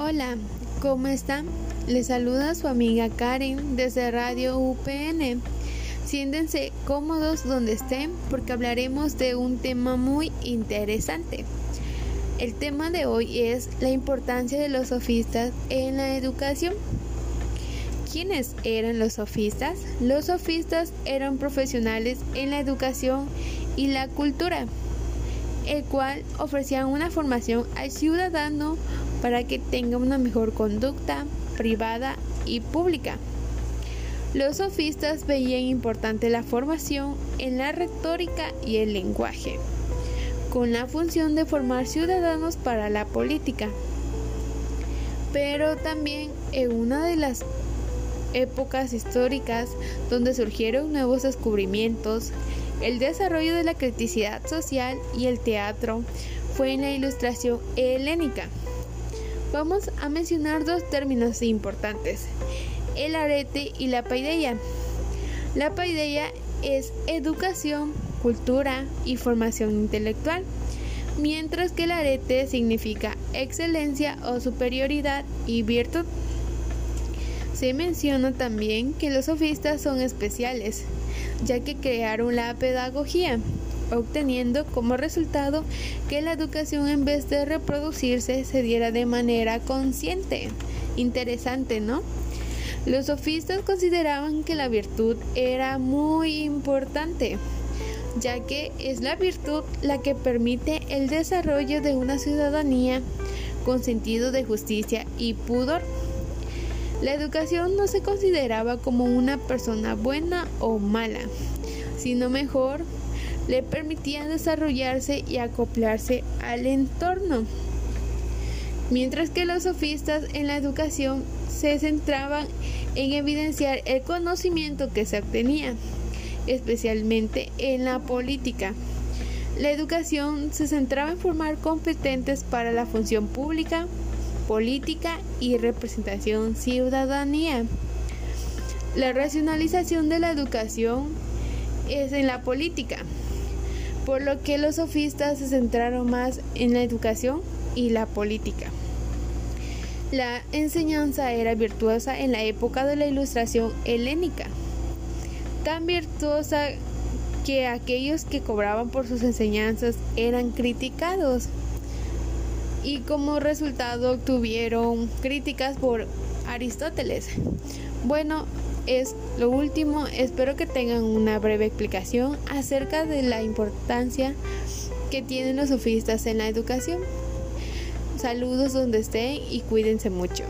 Hola, ¿cómo están? Les saluda su amiga Karen desde Radio UPN. Siéntense cómodos donde estén porque hablaremos de un tema muy interesante. El tema de hoy es la importancia de los sofistas en la educación. ¿Quiénes eran los sofistas? Los sofistas eran profesionales en la educación y la cultura el cual ofrecía una formación al ciudadano para que tenga una mejor conducta privada y pública. Los sofistas veían importante la formación en la retórica y el lenguaje, con la función de formar ciudadanos para la política. Pero también en una de las épocas históricas donde surgieron nuevos descubrimientos, el desarrollo de la criticidad social y el teatro fue en la ilustración helénica. Vamos a mencionar dos términos importantes, el arete y la paideia. La paideia es educación, cultura y formación intelectual, mientras que el arete significa excelencia o superioridad y virtud. Se menciona también que los sofistas son especiales, ya que crearon la pedagogía, obteniendo como resultado que la educación en vez de reproducirse se diera de manera consciente. Interesante, ¿no? Los sofistas consideraban que la virtud era muy importante, ya que es la virtud la que permite el desarrollo de una ciudadanía con sentido de justicia y pudor. La educación no se consideraba como una persona buena o mala, sino mejor le permitía desarrollarse y acoplarse al entorno. Mientras que los sofistas en la educación se centraban en evidenciar el conocimiento que se obtenía, especialmente en la política. La educación se centraba en formar competentes para la función pública, política y representación ciudadanía. La racionalización de la educación es en la política, por lo que los sofistas se centraron más en la educación y la política. La enseñanza era virtuosa en la época de la ilustración helénica, tan virtuosa que aquellos que cobraban por sus enseñanzas eran criticados y como resultado obtuvieron críticas por Aristóteles. Bueno, es lo último. Espero que tengan una breve explicación acerca de la importancia que tienen los sofistas en la educación. Saludos donde estén y cuídense mucho.